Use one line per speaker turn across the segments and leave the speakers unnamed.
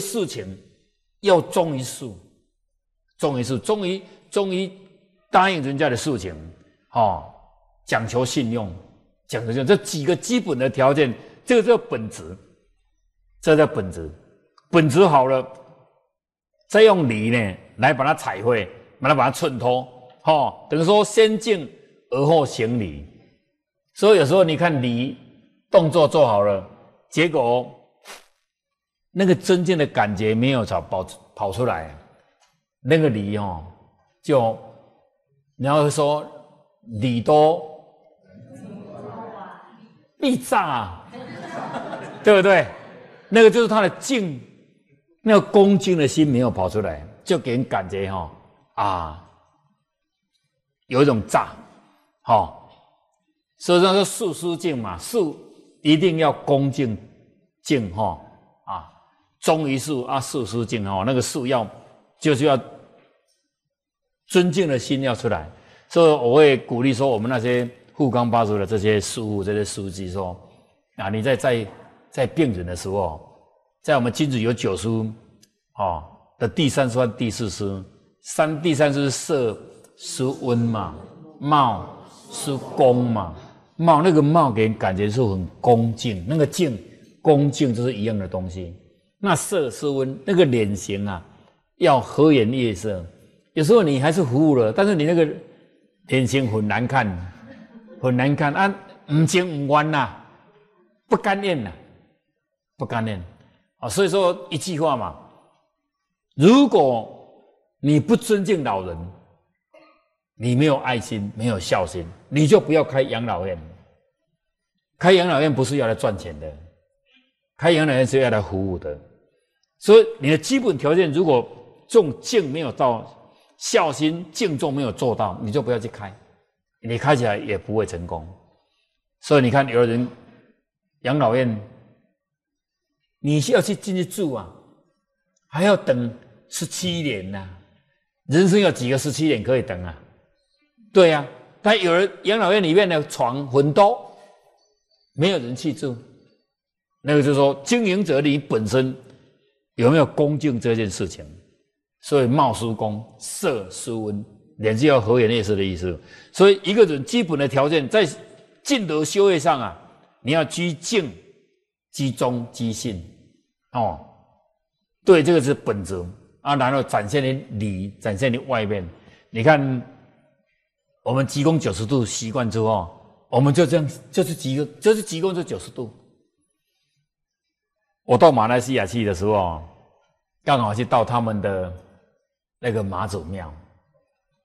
事情要忠于术，忠于术，忠于忠于答应人家的事情，哦，讲求信用，讲求信用，这几个基本的条件，这个叫本质，这叫本质，本质好了，再用礼呢来把它彩绘，把它把它衬托，哈，等于说先敬而后行礼，所以有时候你看礼动作做好了，结果。那个真正的感觉没有找跑跑出来，那个梨哦，就你要说礼多必炸，对不对？那个就是他的敬，那个恭敬的心没有跑出来，就给人感觉哈啊，有一种炸，好，所以说素书敬嘛，素一定要恭敬敬哈。忠于术啊，术书敬哦，那个术要就是要尊敬的心要出来，所以我会鼓励说，我们那些护冈八族的这些师傅这些书记说啊，你在在在病人的时候，在我们金子有九书哦的第三书、第四书，三第三书是色书温嘛，貌是恭嘛，貌那个貌给人感觉是很恭敬，那个敬恭敬就是一样的东西。那色是温，那个脸型啊，要和颜悦色。有时候你还是服务了，但是你那个脸型很难看，很难看啊，唔情唔愿呐，不干练呐，不干练啊。所以说一句话嘛，如果你不尊敬老人，你没有爱心，没有孝心，你就不要开养老院。开养老院不是要来赚钱的，开养老院是要来服务的。所以你的基本条件，如果重敬没有到，孝心敬重没有做到，你就不要去开，你开起来也不会成功。所以你看，有人养老院，你需要去进去住啊，还要等十七年呐。人生有几个十七年可以等啊？对呀，但有人养老院里面的床很多，没有人去住，那个就是说，经营者你本身。有没有恭敬这件事情？所以貌叔恭，色叔温，脸是要和颜悦色的意思。所以一个人基本的条件，在敬德修业上啊，你要居敬、居忠、居信哦。对，这个是本质啊。然后展现的礼，展现的外面。你看，我们鞠躬九十度习惯之后，我们就这样，就是鞠躬，就是鞠躬，就九十度。我到马来西亚去的时候。刚好去到他们的那个妈祖庙，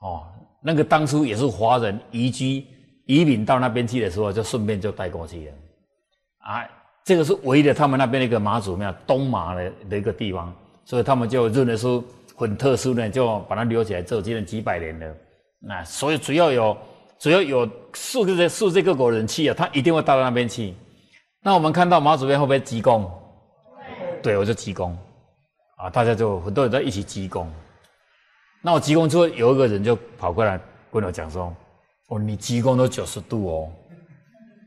哦，那个当初也是华人移居移民到那边去的时候，就顺便就带过去了。啊，这个是唯一的他们那边的一个妈祖庙，东马的的一个地方，所以他们就认为说很特殊的，就把它留起来做，今年几百年了。那所以只要有只要有数个数这个国人去啊，他一定会到那边去。那我们看到妈祖庙会不会鞠躬？对，我就鞠躬。啊，大家就很多人在一起鞠躬。那我鞠躬之后，有一个人就跑过来跟我讲说：“哦，你鞠躬都九十度哦，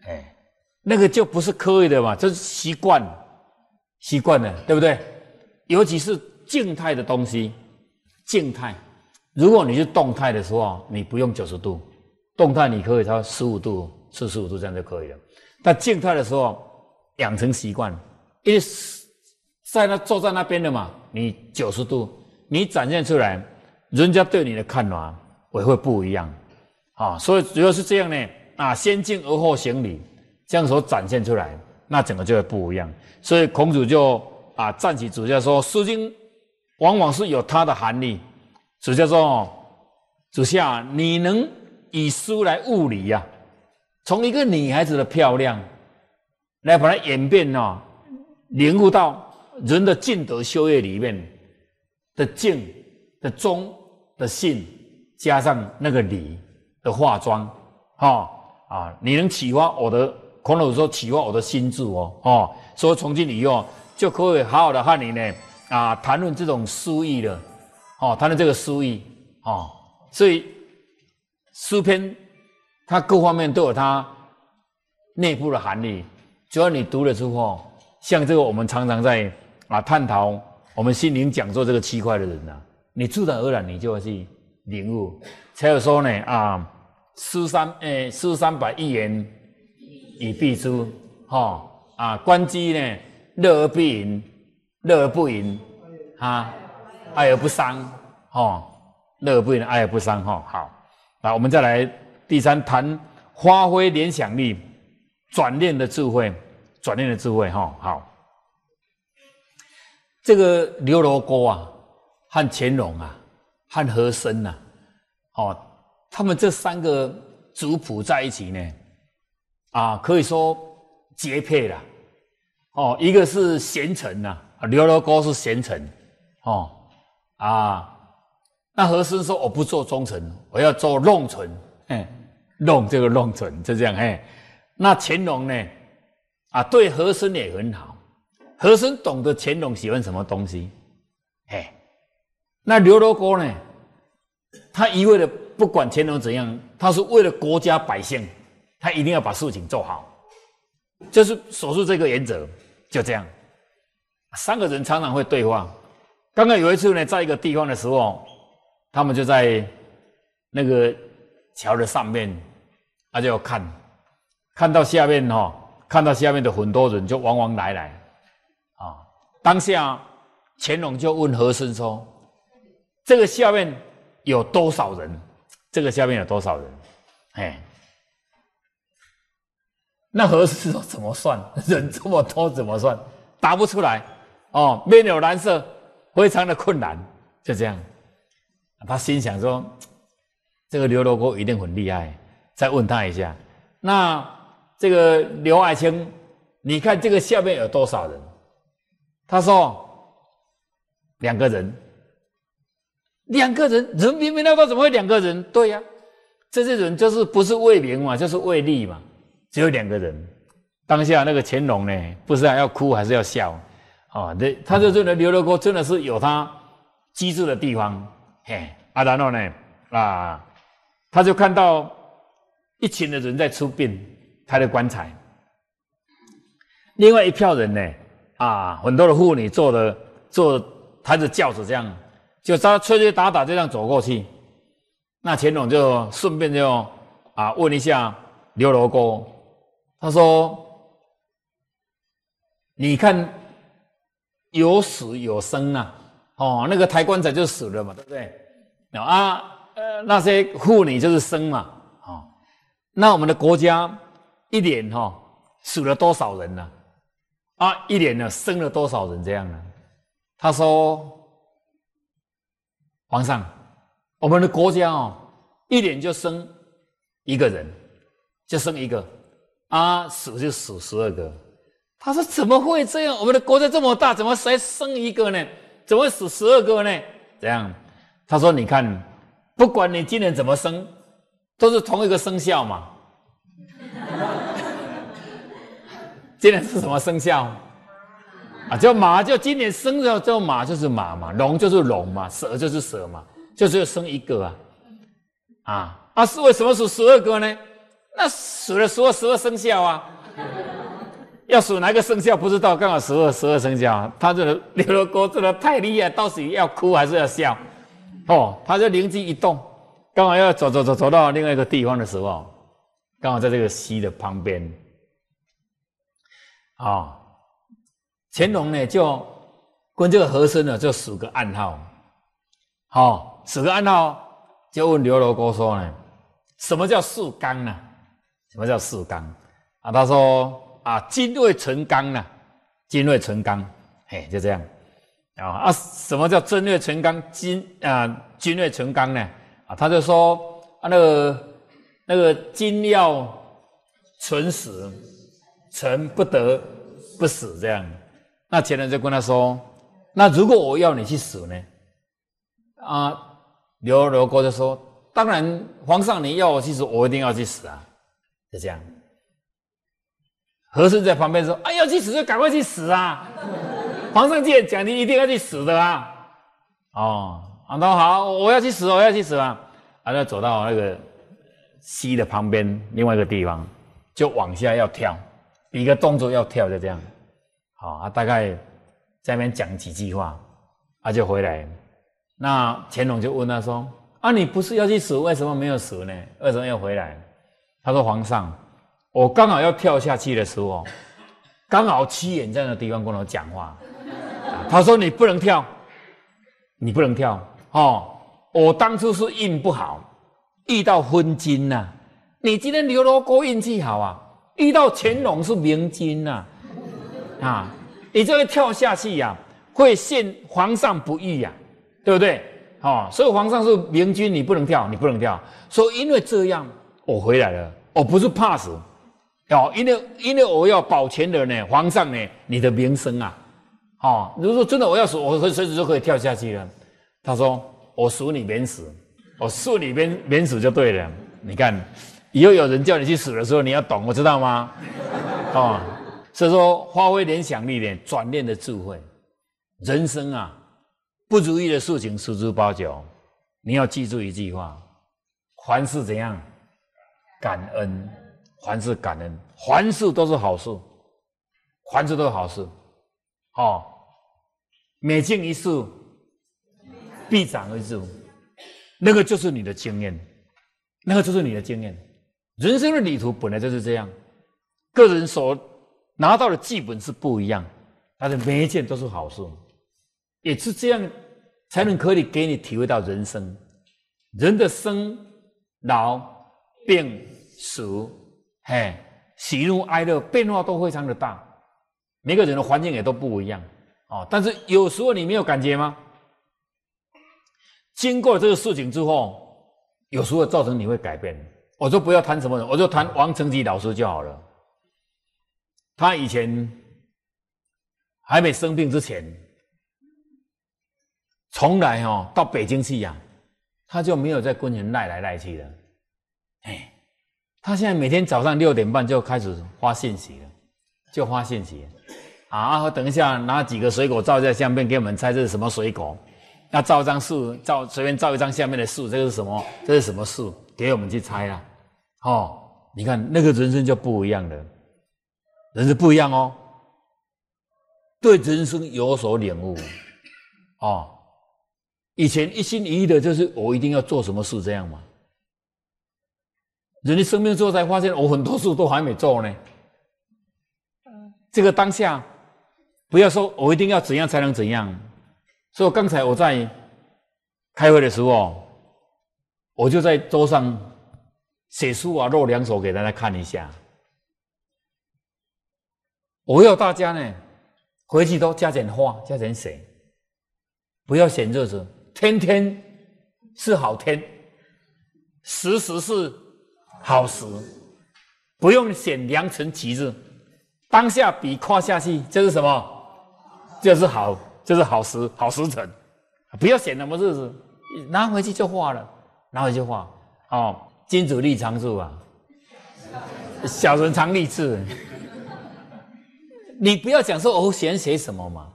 哎，那个就不是刻意的嘛，这是习惯，习惯了，对不对？尤其是静态的东西，静态，如果你是动态的时候，你不用九十度，动态你可以超十五度、四十五度这样就可以了。但静态的时候，养成习惯，因为。在那坐在那边的嘛，你九十度，你展现出来，人家对你的看法也会不一样，啊，所以主要是这样呢，啊，先敬而后行礼，这样所展现出来，那整个就会不一样。所以孔子就啊站起主教说，《诗经》往往是有它的含义。主教说，主下你能以书来物理呀，从一个女孩子的漂亮，来把它演变哦，领悟到。人的敬德修业里面的敬的忠的信，加上那个礼的化妆，哈啊，你能启发我的，孔老说启发我的心智哦，哦，所以从今以后就可以好好的和你呢啊谈论这种诗意了，哦，谈论这个诗意，哦，所以诗篇它各方面都有它内部的含义，只要你读了之后，像这个我们常常在。啊，探讨我们心灵讲座这个区块的人呐，你自然而然你就会去领悟。才有说呢啊，书三诶，书三百一言以蔽之，哈啊，关机呢，乐而不淫，乐而不淫，啊，爱而不伤，哈，乐而不淫，爱而不伤，哈，好，那我们再来第三谈发挥联想力，转念的智慧，转念的智慧，哈，好，这个刘罗锅啊，和乾隆啊，和和珅呐。哦，他们这三个族谱在一起呢，啊，可以说绝配了。哦，一个是贤臣呐，刘罗锅是贤臣，哦，啊，那和珅说我不做忠臣，我要做弄臣，哎，弄这个弄臣就这样，哎，那乾隆呢，啊，对和珅也很好，和珅懂得乾隆喜欢什么东西，嘿，那刘罗锅呢？他一味的不管乾隆怎样，他是为了国家百姓，他一定要把事情做好，就是守住这个原则，就这样。三个人常常会对话。刚刚有一次呢，在一个地方的时候，他们就在那个桥的上面，他就要看，看到下面哈，看到下面的很多人就往往来来，当下乾隆就问和珅说：“这个下面。”有多少人？这个下面有多少人？哎，那和氏说怎么算？人这么多怎么算？答不出来哦，面有难色，非常的困难。就这样，他心想说：这个刘罗锅一定很厉害。再问他一下，那这个刘爱卿，你看这个下面有多少人？他说两个人。两个人，人明明那个怎么会两个人？对呀，这些人就是不是为名嘛，就是为利嘛，只有两个人。当下那个乾隆呢，不知道要哭还是要笑啊？这他就觉得刘罗锅真的是有他机智的地方。嘿，啊，然后呢，啊，他就看到一群的人在出殡他的棺材，另外一票人呢，啊，很多的妇女坐的坐抬着轿子这样。就他吹吹打打这样走过去，那乾隆就顺便就啊问一下刘罗锅，他说：“你看有死有生呐，哦，那个抬棺材就死了嘛，对不对？啊，呃，那些妇女就是生嘛，哦，那我们的国家一年哈死了多少人呢？啊一年呢生了多少人这样呢？”他说。皇上，我们的国家哦，一年就生一个人，就生一个，啊，死就死十二个。他说：“怎么会这样？我们的国家这么大，怎么才生一个呢？怎么会死十二个呢？这样？”他说：“你看，不管你今年怎么生，都是同一个生肖嘛。今年是什么生肖？”啊，叫马，就今年生的叫马，就是马嘛；龙就是龙嘛；蛇就是蛇嘛，就只有生一个啊。啊啊，是为什么数十二个呢？那数了十二十二生肖啊，要数哪个生肖不知道，刚好十二十二生肖。他这个刘罗锅真的太厉害，到底要哭还是要笑？哦，他就灵机一动，刚好要走走走走到另外一个地方的时候，刚好在这个溪的旁边，啊。乾隆呢，就跟这个和珅呢，就使个暗号，好，使个暗号，就问刘罗锅说呢，什么叫四纲呢？什么叫四纲？啊，他说啊，金未成纲呢，金未成纲，嘿，就这样，啊啊，什么叫真未成刚？金啊，金未成纲呢？啊，他就说啊，那个那个金要存死，臣不得不死，这样。那前人就跟他说：“那如果我要你去死呢？”啊，刘罗锅就说：“当然，皇上你要我去死，我一定要去死啊！”就这样。和珅在旁边说：“哎，要去死就赶快去死啊！皇上既然讲，你一定要去死的啊！”哦，啊，那好，我要去死，我要去死啊！啊，就走到那个溪的旁边另外一个地方，就往下要跳，一个动作要跳，就这样。好啊，大概在那边讲几句话，啊，就回来。那乾隆就问他说：“啊，你不是要去死，为什么没有死呢？为什么要回来？”他说：“皇上，我刚好要跳下去的时候，刚好七眼在那地方跟我讲话。他说：‘你不能跳，你不能跳哦。’我当初是运不好，遇到昏金呐。你今天刘罗锅运气好啊，遇到乾隆是明君呐。啊，你这个跳下去呀，会陷皇上不义呀。”对不对？哦，所以皇上是明君，你不能跳，你不能跳。说因为这样，我回来了，我不是怕死，哦，因为因为我要保全的呢，皇上呢，你的名声啊，哦，如果说真的我要死，我随随时就可以跳下去了。他说我赎你免死，我赎你免免死就对了。你看，以后有人叫你去死的时候，你要懂，我知道吗？哦，所以说发挥联想力的，转念的智慧，人生啊。不如意的事情十之八九，你要记住一句话：凡事怎样感恩，凡事感恩，凡事都是好事，凡事都是好事。哦，每经一事，必长而智，那个就是你的经验，那个就是你的经验。人生的旅途本来就是这样，个人所拿到的基本是不一样，但是每一件都是好事。也是这样，才能可以给你体会到人生，人的生、老、病、死，嘿，喜怒哀乐变化都非常的大，每个人的环境也都不一样哦。但是有时候你没有感觉吗？经过这个事情之后，有时候造成你会改变。我就不要谈什么人，我就谈王成吉老师就好了。他以前还没生病之前。从来哦，到北京去呀，他就没有在公园赖来赖去的。哎，他现在每天早上六点半就开始发信息了，就发信息啊。等一下拿几个水果照一下相片给我们猜这是什么水果？那照一张树，照随便照一张下面的树，这个是什么？这是什么树？给我们去猜啊。哦，你看那个人生就不一样的，人生不一样哦，对人生有所领悟哦。以前一心一意的就是我一定要做什么事这样嘛？人的生命之后才发现，我很多事都还没做呢。这个当下，不要说我一定要怎样才能怎样。所以刚才我在开会的时候，我就在桌上写书啊，露两手给大家看一下。我要大家呢，回去都加点画，加点写，不要写日子。天天是好天，时时是好时，不用选良辰吉日，当下笔跨下去这是什么？这是好，这是好时好时辰，不要选什么日子，拿回去就画了，拿回去画。哦，金主立长处啊，小人常立志。你不要讲说我想写什么嘛，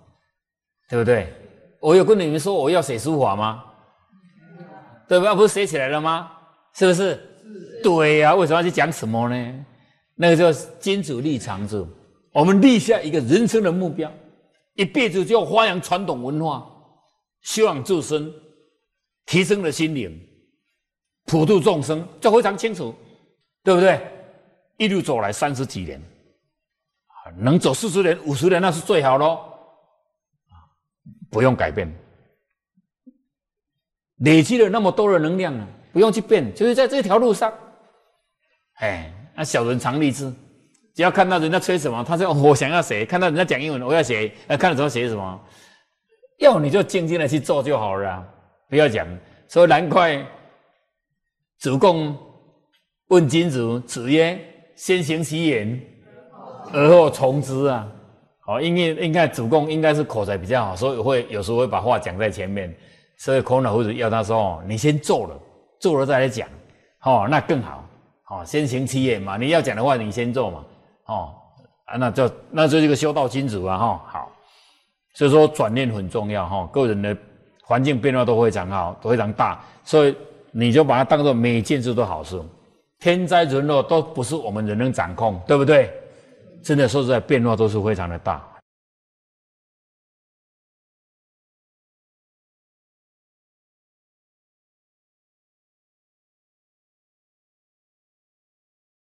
对不对？我有跟你们说我要写书法吗？对吧？不是写起来了吗？是不是？对呀。为什么要去讲什么呢？那个叫金主立长处。我们立下一个人生的目标，一辈子就要发扬传统文化，修养自身，提升了心灵，普度众生，就非常清楚，对不对？一路走来三十几年，能走四十年、五十年，那是最好喽。不用改变，累积了那么多的能量啊，不用去变，就是在这条路上。哎，那小人常立志，只要看到人家吹什么，他说我想要写；看到人家讲英文，我要写；呃，看到什么写什么，要你就静静的去做就好了，不要讲。所以难怪主公问君子，子曰：“先行其言，而后从之啊。”哦，因为应该主公应该是口才比较好，所以会有时候会把话讲在前面。所以孔老夫子要他说：“你先做了，做了再来讲，哦，那更好。哦，先行其言嘛，你要讲的话，你先做嘛。哦，啊，那就那就这个修道君子啊，哈，好。所以说转念很重要，哈，个人的环境变化都非常好，都非常大，所以你就把它当做每件事都好事。天灾人祸都不是我们人能掌控，对不对？真的说实在，变化都是非常的大。